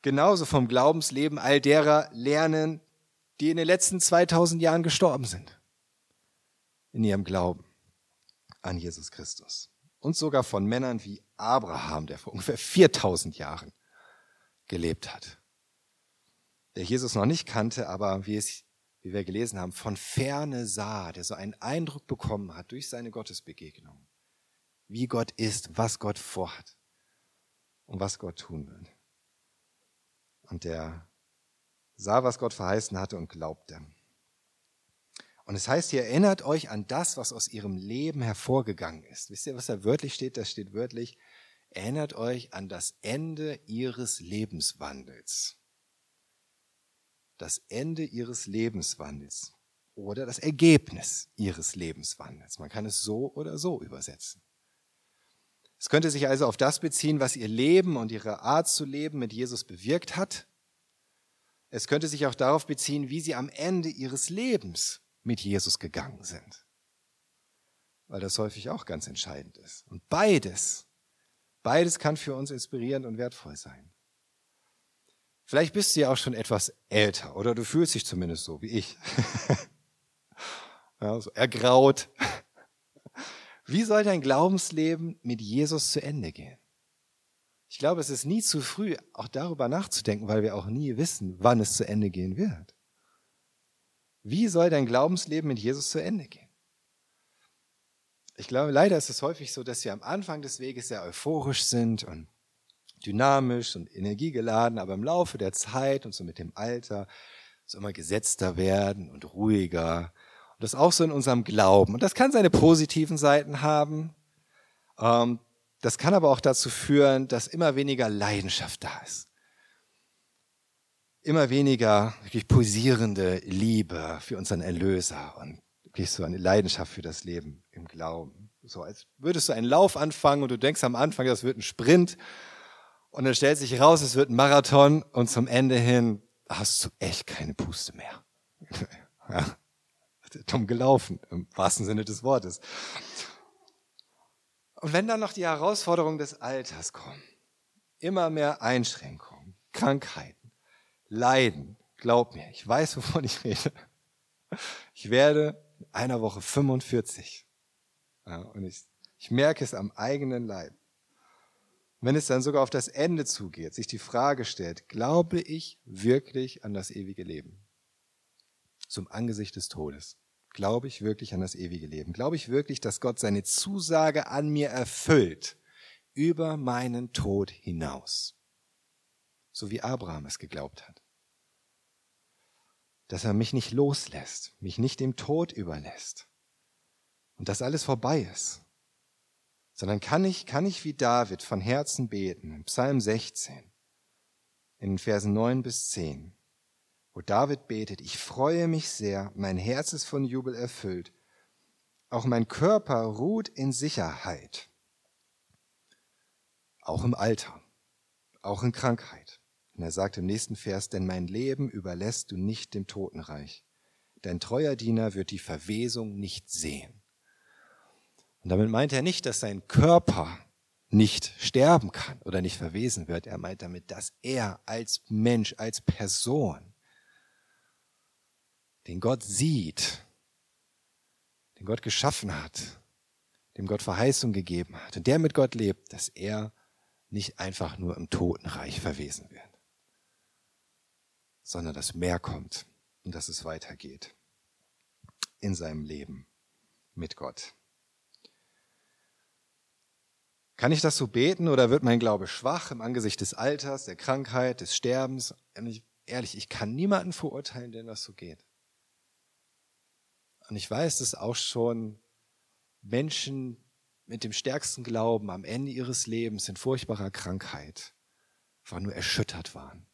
genauso vom Glaubensleben all derer lernen, die in den letzten 2000 Jahren gestorben sind. In ihrem Glauben an Jesus Christus. Und sogar von Männern wie Abraham, der vor ungefähr 4000 Jahren gelebt hat. Der Jesus noch nicht kannte, aber wie, es, wie wir gelesen haben, von ferne sah, der so einen Eindruck bekommen hat durch seine Gottesbegegnung, wie Gott ist, was Gott vorhat und was Gott tun wird. Und der sah, was Gott verheißen hatte und glaubte. Und es heißt hier, erinnert euch an das, was aus ihrem Leben hervorgegangen ist. Wisst ihr, was da wörtlich steht? Da steht wörtlich, erinnert euch an das Ende ihres Lebenswandels. Das Ende ihres Lebenswandels oder das Ergebnis ihres Lebenswandels. Man kann es so oder so übersetzen. Es könnte sich also auf das beziehen, was ihr Leben und ihre Art zu leben mit Jesus bewirkt hat. Es könnte sich auch darauf beziehen, wie sie am Ende ihres Lebens mit Jesus gegangen sind. Weil das häufig auch ganz entscheidend ist. Und beides, beides kann für uns inspirierend und wertvoll sein. Vielleicht bist du ja auch schon etwas älter oder du fühlst dich zumindest so wie ich. *laughs* ja, so ergraut. *laughs* Wie soll dein Glaubensleben mit Jesus zu Ende gehen? Ich glaube, es ist nie zu früh, auch darüber nachzudenken, weil wir auch nie wissen, wann es zu Ende gehen wird. Wie soll dein Glaubensleben mit Jesus zu Ende gehen? Ich glaube, leider ist es häufig so, dass wir am Anfang des Weges sehr euphorisch sind und dynamisch und energiegeladen, aber im Laufe der Zeit und so mit dem Alter so immer gesetzter werden und ruhiger. Und das auch so in unserem Glauben. Und das kann seine positiven Seiten haben. Ähm, das kann aber auch dazu führen, dass immer weniger Leidenschaft da ist immer weniger wirklich pulsierende Liebe für unseren Erlöser und wirklich so eine Leidenschaft für das Leben im Glauben. So als würdest du einen Lauf anfangen und du denkst am Anfang, das wird ein Sprint und dann stellt sich raus, es wird ein Marathon und zum Ende hin hast du echt keine Puste mehr. *laughs* ja, dumm gelaufen, im wahrsten Sinne des Wortes. Und wenn dann noch die Herausforderungen des Alters kommen, immer mehr Einschränkungen, Krankheit, leiden. Glaub mir, ich weiß, wovon ich rede. Ich werde in einer Woche 45. Ja, und ich, ich merke es am eigenen Leib. Wenn es dann sogar auf das Ende zugeht, sich die Frage stellt, glaube ich wirklich an das ewige Leben? Zum Angesicht des Todes. Glaube ich wirklich an das ewige Leben? Glaube ich wirklich, dass Gott seine Zusage an mir erfüllt über meinen Tod hinaus? so wie Abraham es geglaubt hat. Dass er mich nicht loslässt, mich nicht dem Tod überlässt und dass alles vorbei ist, sondern kann ich, kann ich wie David von Herzen beten, in Psalm 16, in den Versen 9 bis 10, wo David betet, ich freue mich sehr, mein Herz ist von Jubel erfüllt, auch mein Körper ruht in Sicherheit, auch im Alter, auch in Krankheit. Und er sagt im nächsten Vers, denn mein Leben überlässt du nicht dem Totenreich. Dein treuer Diener wird die Verwesung nicht sehen. Und damit meint er nicht, dass sein Körper nicht sterben kann oder nicht verwesen wird. Er meint damit, dass er als Mensch, als Person, den Gott sieht, den Gott geschaffen hat, dem Gott Verheißung gegeben hat und der mit Gott lebt, dass er nicht einfach nur im Totenreich verwesen wird sondern dass mehr kommt und dass es weitergeht in seinem Leben mit Gott. Kann ich das so beten oder wird mein Glaube schwach im Angesicht des Alters, der Krankheit, des Sterbens? Ehrlich, ich kann niemanden verurteilen, denn das so geht. Und ich weiß, dass auch schon Menschen mit dem stärksten Glauben am Ende ihres Lebens in furchtbarer Krankheit einfach nur erschüttert waren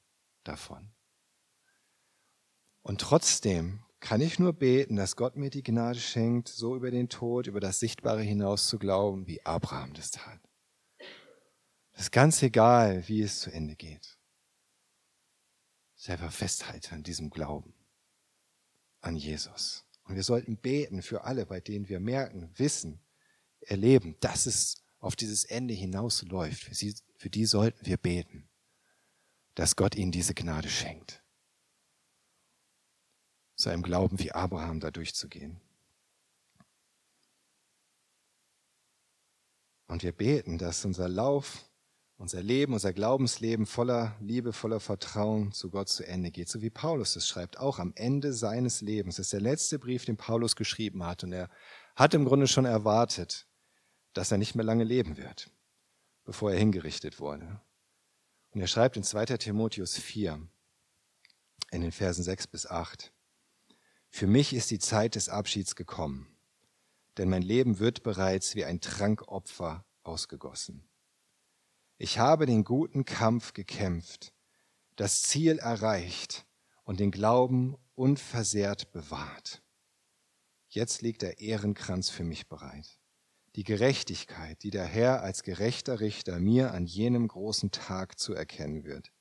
davon. Und trotzdem kann ich nur beten, dass Gott mir die Gnade schenkt, so über den Tod, über das Sichtbare hinaus zu glauben, wie Abraham das tat. Das ist ganz egal, wie es zu Ende geht. Selber festhalten an diesem Glauben, an Jesus. Und wir sollten beten für alle, bei denen wir merken, wissen, erleben, dass es auf dieses Ende hinausläuft. Für, sie, für die sollten wir beten, dass Gott ihnen diese Gnade schenkt zu einem Glauben wie Abraham da durchzugehen. Und wir beten, dass unser Lauf, unser Leben, unser Glaubensleben voller Liebe, voller Vertrauen zu Gott zu Ende geht. So wie Paulus es schreibt, auch am Ende seines Lebens. Das ist der letzte Brief, den Paulus geschrieben hat. Und er hat im Grunde schon erwartet, dass er nicht mehr lange leben wird, bevor er hingerichtet wurde. Und er schreibt in 2. Timotheus 4, in den Versen 6 bis 8, Für mich ist die Zeit des Abschieds gekommen, denn mein Leben wird bereits wie ein Trankopfer ausgegossen. Ich habe den guten Kampf gekämpft, das Ziel erreicht und den Glauben unversehrt bewahrt. Jetzt liegt der Ehrenkranz für mich bereit. Die Gerechtigkeit, die der Herr als gerechter Richter mir an jenem großen Tag zu erkennen wird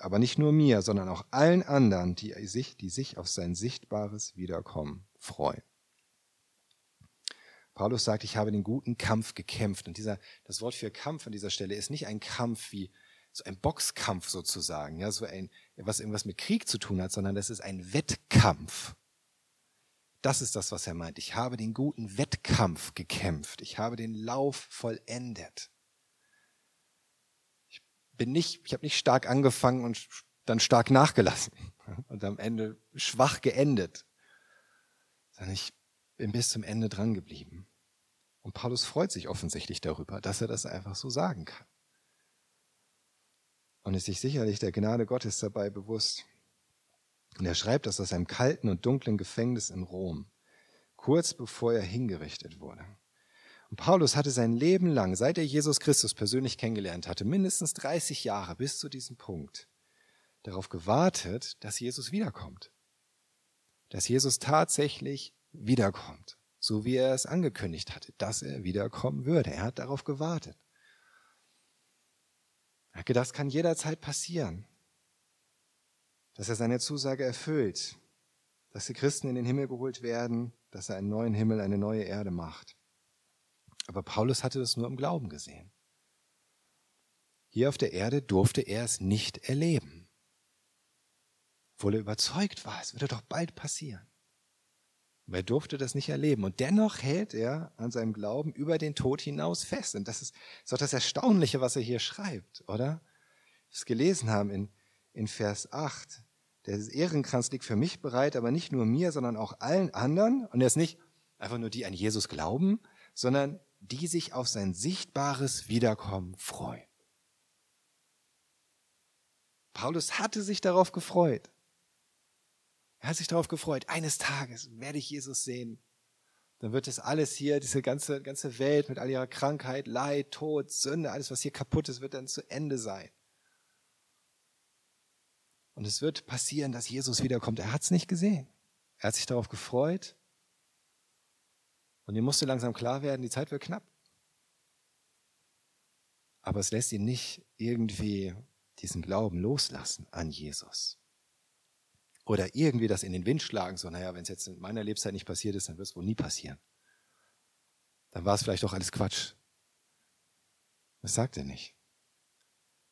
aber nicht nur mir, sondern auch allen anderen, die sich, die sich auf sein sichtbares Wiederkommen freuen. Paulus sagt, ich habe den guten Kampf gekämpft. Und dieser, das Wort für Kampf an dieser Stelle ist nicht ein Kampf wie so ein Boxkampf sozusagen, ja, so ein, was irgendwas mit Krieg zu tun hat, sondern das ist ein Wettkampf. Das ist das, was er meint. Ich habe den guten Wettkampf gekämpft. Ich habe den Lauf vollendet bin nicht, ich habe nicht stark angefangen und dann stark nachgelassen *laughs* und am Ende schwach geendet, sondern ich bin bis zum Ende dran geblieben. Und Paulus freut sich offensichtlich darüber, dass er das einfach so sagen kann. Und ist sich sicherlich der Gnade Gottes dabei bewusst. Und er schreibt das aus einem kalten und dunklen Gefängnis in Rom, kurz bevor er hingerichtet wurde. Und Paulus hatte sein Leben lang, seit er Jesus Christus persönlich kennengelernt hatte, mindestens 30 Jahre bis zu diesem Punkt, darauf gewartet, dass Jesus wiederkommt. Dass Jesus tatsächlich wiederkommt, so wie er es angekündigt hatte, dass er wiederkommen würde. Er hat darauf gewartet. Er hat gedacht, das kann jederzeit passieren, dass er seine Zusage erfüllt, dass die Christen in den Himmel geholt werden, dass er einen neuen Himmel, eine neue Erde macht. Aber Paulus hatte das nur im Glauben gesehen. Hier auf der Erde durfte er es nicht erleben. Obwohl er überzeugt war, es würde doch bald passieren. Aber er durfte das nicht erleben. Und dennoch hält er an seinem Glauben über den Tod hinaus fest. Und das ist, ist doch das Erstaunliche, was er hier schreibt, oder? Wir es gelesen haben in, in Vers 8. Der Ehrenkranz liegt für mich bereit, aber nicht nur mir, sondern auch allen anderen. Und er ist nicht einfach nur die an Jesus glauben, sondern die sich auf sein sichtbares Wiederkommen freuen. Paulus hatte sich darauf gefreut. Er hat sich darauf gefreut, eines Tages werde ich Jesus sehen. Dann wird es alles hier, diese ganze, ganze Welt mit all ihrer Krankheit, Leid, Tod, Sünde, alles, was hier kaputt ist, wird dann zu Ende sein. Und es wird passieren, dass Jesus wiederkommt. Er hat es nicht gesehen. Er hat sich darauf gefreut und ihm musste langsam klar werden, die Zeit wird knapp. Aber es lässt ihn nicht irgendwie diesen Glauben loslassen an Jesus. Oder irgendwie das in den Wind schlagen, so, naja, wenn es jetzt in meiner Lebenszeit nicht passiert ist, dann wird es wohl nie passieren. Dann war es vielleicht doch alles Quatsch. Das sagt er nicht.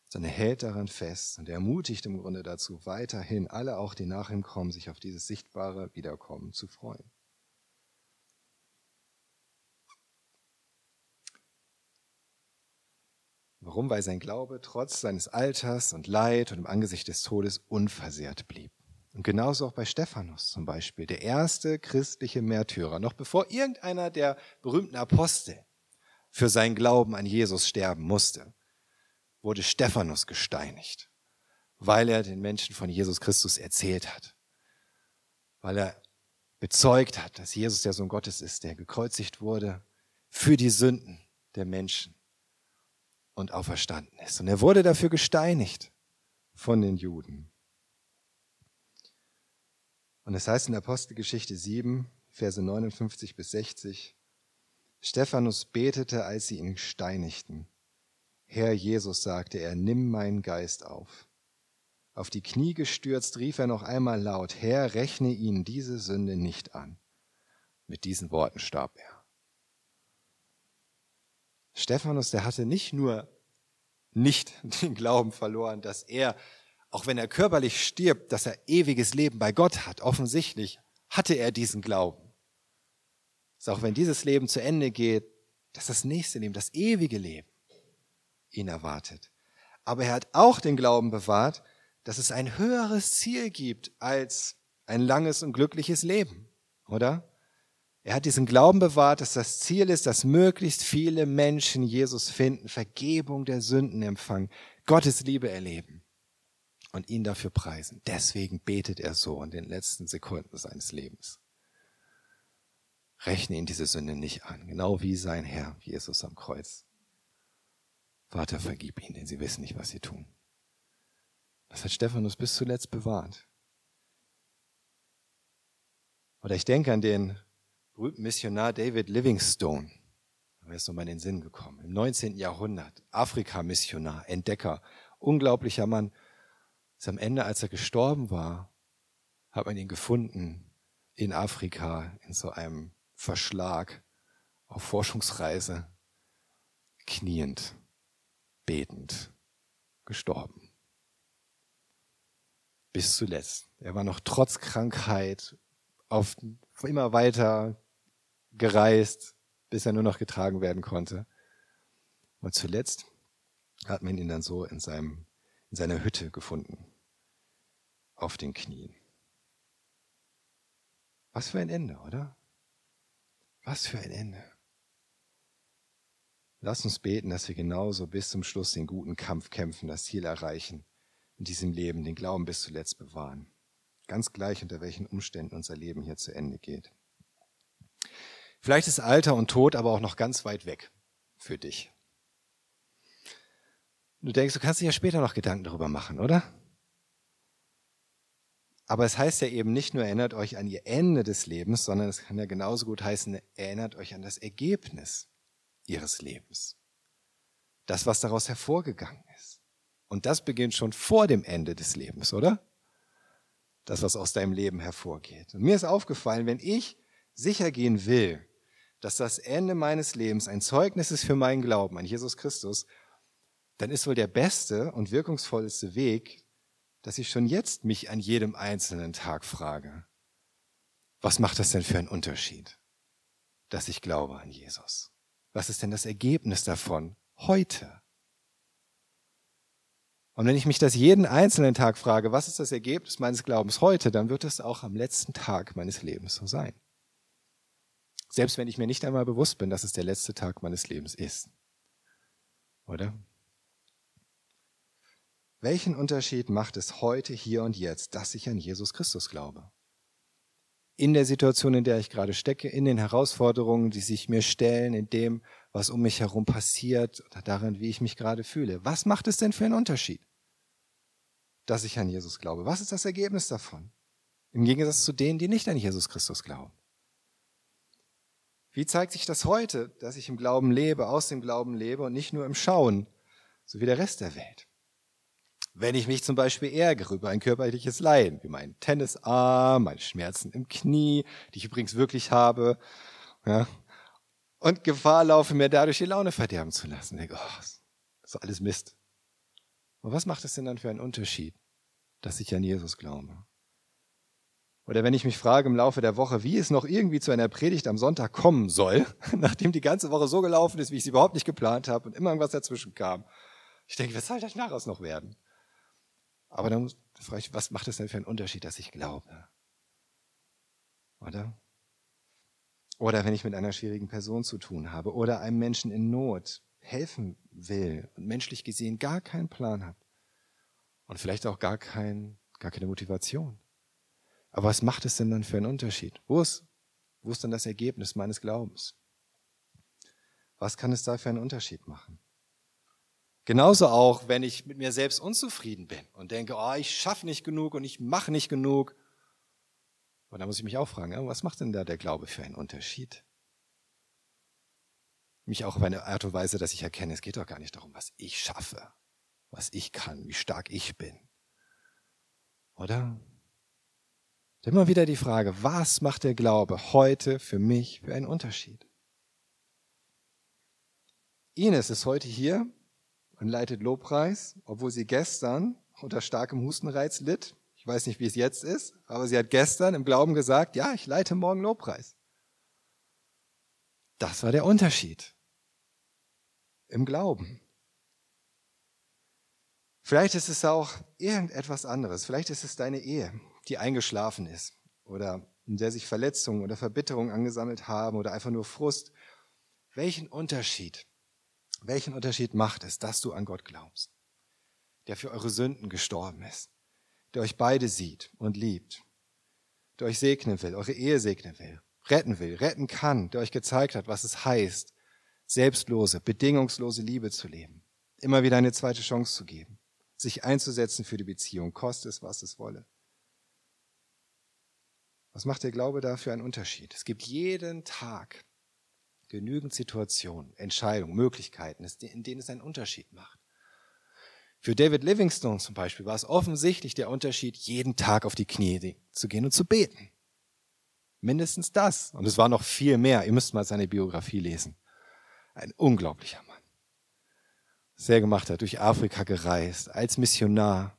Sondern er hält daran fest und er ermutigt im Grunde dazu, weiterhin alle auch, die nach ihm kommen, sich auf dieses sichtbare Wiederkommen zu freuen. Warum? Weil sein Glaube trotz seines Alters und Leid und im Angesicht des Todes unversehrt blieb. Und genauso auch bei Stephanus zum Beispiel, der erste christliche Märtyrer, noch bevor irgendeiner der berühmten Apostel für seinen Glauben an Jesus sterben musste, wurde Stephanus gesteinigt, weil er den Menschen von Jesus Christus erzählt hat, weil er bezeugt hat, dass Jesus der Sohn Gottes ist, der gekreuzigt wurde für die Sünden der Menschen und auferstanden ist. Und er wurde dafür gesteinigt von den Juden. Und es heißt in Apostelgeschichte 7, Verse 59 bis 60, Stephanus betete, als sie ihn steinigten. Herr Jesus, sagte er, nimm meinen Geist auf. Auf die Knie gestürzt rief er noch einmal laut, Herr, rechne ihnen diese Sünde nicht an. Mit diesen Worten starb er. Stephanus, der hatte nicht nur nicht *laughs* den Glauben verloren, dass er, auch wenn er körperlich stirbt, dass er ewiges Leben bei Gott hat. Offensichtlich hatte er diesen Glauben. Dass auch wenn dieses Leben zu Ende geht, dass das nächste Leben, das ewige Leben ihn erwartet. Aber er hat auch den Glauben bewahrt, dass es ein höheres Ziel gibt als ein langes und glückliches Leben, oder? Er hat diesen Glauben bewahrt, dass das Ziel ist, dass möglichst viele Menschen Jesus finden, Vergebung der Sünden empfangen, Gottes Liebe erleben und ihn dafür preisen. Deswegen betet er so in den letzten Sekunden seines Lebens. Rechne ihn diese Sünde nicht an, genau wie sein Herr, Jesus am Kreuz. Vater, vergib ihnen, denn sie wissen nicht, was sie tun. Das hat Stephanus bis zuletzt bewahrt. Oder ich denke an den berühmten Missionar David Livingstone. Da ist nochmal in den Sinn gekommen. Im 19. Jahrhundert. Afrika-Missionar, Entdecker, unglaublicher Mann. Ist am Ende, als er gestorben war, hat man ihn gefunden in Afrika in so einem Verschlag auf Forschungsreise, kniend, betend, gestorben. Bis zuletzt. Er war noch trotz Krankheit auf immer weiter gereist, bis er nur noch getragen werden konnte. Und zuletzt hat man ihn dann so in, seinem, in seiner Hütte gefunden, auf den Knien. Was für ein Ende, oder? Was für ein Ende. Lass uns beten, dass wir genauso bis zum Schluss den guten Kampf kämpfen, das Ziel erreichen, in diesem Leben den Glauben bis zuletzt bewahren. Ganz gleich, unter welchen Umständen unser Leben hier zu Ende geht. Vielleicht ist Alter und Tod aber auch noch ganz weit weg für dich. Du denkst, du kannst dir ja später noch Gedanken darüber machen, oder? Aber es heißt ja eben nicht nur, erinnert euch an ihr Ende des Lebens, sondern es kann ja genauso gut heißen, erinnert euch an das Ergebnis ihres Lebens. Das, was daraus hervorgegangen ist. Und das beginnt schon vor dem Ende des Lebens, oder? Das, was aus deinem Leben hervorgeht. Und mir ist aufgefallen, wenn ich sicher gehen will, dass das Ende meines Lebens ein Zeugnis ist für meinen Glauben an Jesus Christus, dann ist wohl der beste und wirkungsvollste Weg, dass ich schon jetzt mich an jedem einzelnen Tag frage, was macht das denn für einen Unterschied, dass ich glaube an Jesus? Was ist denn das Ergebnis davon heute? Und wenn ich mich das jeden einzelnen Tag frage, was ist das Ergebnis meines Glaubens heute, dann wird es auch am letzten Tag meines Lebens so sein. Selbst wenn ich mir nicht einmal bewusst bin, dass es der letzte Tag meines Lebens ist. Oder? Welchen Unterschied macht es heute, hier und jetzt, dass ich an Jesus Christus glaube? In der Situation, in der ich gerade stecke, in den Herausforderungen, die sich mir stellen, in dem, was um mich herum passiert oder darin, wie ich mich gerade fühle. Was macht es denn für einen Unterschied, dass ich an Jesus glaube? Was ist das Ergebnis davon? Im Gegensatz zu denen, die nicht an Jesus Christus glauben. Wie zeigt sich das heute, dass ich im Glauben lebe, aus dem Glauben lebe und nicht nur im Schauen, so wie der Rest der Welt? Wenn ich mich zum Beispiel ärgere über ein körperliches Leiden, wie meinen Tennisarm, meine Schmerzen im Knie, die ich übrigens wirklich habe, ja, und Gefahr laufe, mir dadurch die Laune verderben zu lassen. Ich denke, oh, das ist alles Mist. Und was macht es denn dann für einen Unterschied, dass ich an Jesus glaube? Oder wenn ich mich frage im Laufe der Woche, wie es noch irgendwie zu einer Predigt am Sonntag kommen soll, *laughs* nachdem die ganze Woche so gelaufen ist, wie ich sie überhaupt nicht geplant habe und immer irgendwas dazwischen kam. Ich denke, was soll das daraus noch werden? Aber dann frage ich, was macht es denn für einen Unterschied, dass ich glaube? Oder? Oder wenn ich mit einer schwierigen Person zu tun habe oder einem Menschen in Not helfen will und menschlich gesehen gar keinen Plan habe und vielleicht auch gar, kein, gar keine Motivation. Aber was macht es denn dann für einen Unterschied? Wo ist, wo ist dann das Ergebnis meines Glaubens? Was kann es da für einen Unterschied machen? Genauso auch, wenn ich mit mir selbst unzufrieden bin und denke, oh, ich schaffe nicht genug und ich mache nicht genug. Und da muss ich mich auch fragen, was macht denn da der Glaube für einen Unterschied? Mich auch auf eine Art und Weise, dass ich erkenne, es geht doch gar nicht darum, was ich schaffe, was ich kann, wie stark ich bin. Oder? Immer wieder die Frage, was macht der Glaube heute für mich für einen Unterschied? Ines ist heute hier und leitet Lobpreis, obwohl sie gestern unter starkem Hustenreiz litt. Ich weiß nicht, wie es jetzt ist, aber sie hat gestern im Glauben gesagt, ja, ich leite morgen Lobpreis. Das war der Unterschied. im Glauben. Vielleicht ist es auch irgendetwas anderes. Vielleicht ist es deine Ehe, die eingeschlafen ist oder in der sich Verletzungen oder Verbitterungen angesammelt haben oder einfach nur Frust. Welchen Unterschied, welchen Unterschied macht es, dass du an Gott glaubst, der für eure Sünden gestorben ist, der euch beide sieht und liebt, der euch segnen will, eure Ehe segnen will, retten will, retten kann, der euch gezeigt hat, was es heißt, selbstlose, bedingungslose Liebe zu leben, immer wieder eine zweite Chance zu geben, sich einzusetzen für die Beziehung, koste es, was es wolle. Was macht der Glaube da für einen Unterschied? Es gibt jeden Tag genügend Situationen, Entscheidungen, Möglichkeiten, in denen es einen Unterschied macht. Für David Livingstone zum Beispiel war es offensichtlich der Unterschied, jeden Tag auf die Knie zu gehen und zu beten. Mindestens das. Und es war noch viel mehr. Ihr müsst mal seine Biografie lesen. Ein unglaublicher Mann. Sehr gemacht hat, durch Afrika gereist, als Missionar,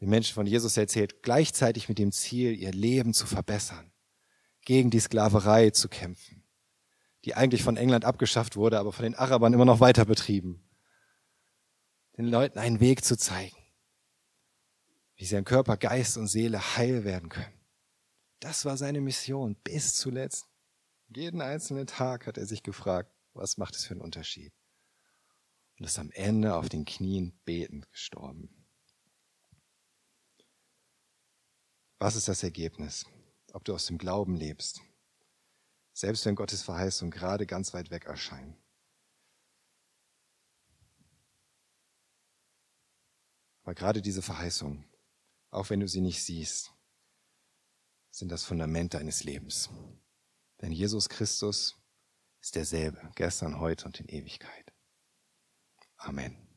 den Menschen von Jesus erzählt, gleichzeitig mit dem Ziel, ihr Leben zu verbessern, gegen die Sklaverei zu kämpfen, die eigentlich von England abgeschafft wurde, aber von den Arabern immer noch weiter betrieben. Den Leuten einen Weg zu zeigen, wie sie an Körper, Geist und Seele heil werden können. Das war seine Mission bis zuletzt. Jeden einzelnen Tag hat er sich gefragt, was macht es für einen Unterschied? Und ist am Ende auf den Knien betend gestorben. Was ist das Ergebnis? Ob du aus dem Glauben lebst, selbst wenn Gottes Verheißung gerade ganz weit weg erscheint. Aber gerade diese Verheißung, auch wenn du sie nicht siehst, sind das Fundament deines Lebens. Denn Jesus Christus ist derselbe, gestern, heute und in Ewigkeit. Amen.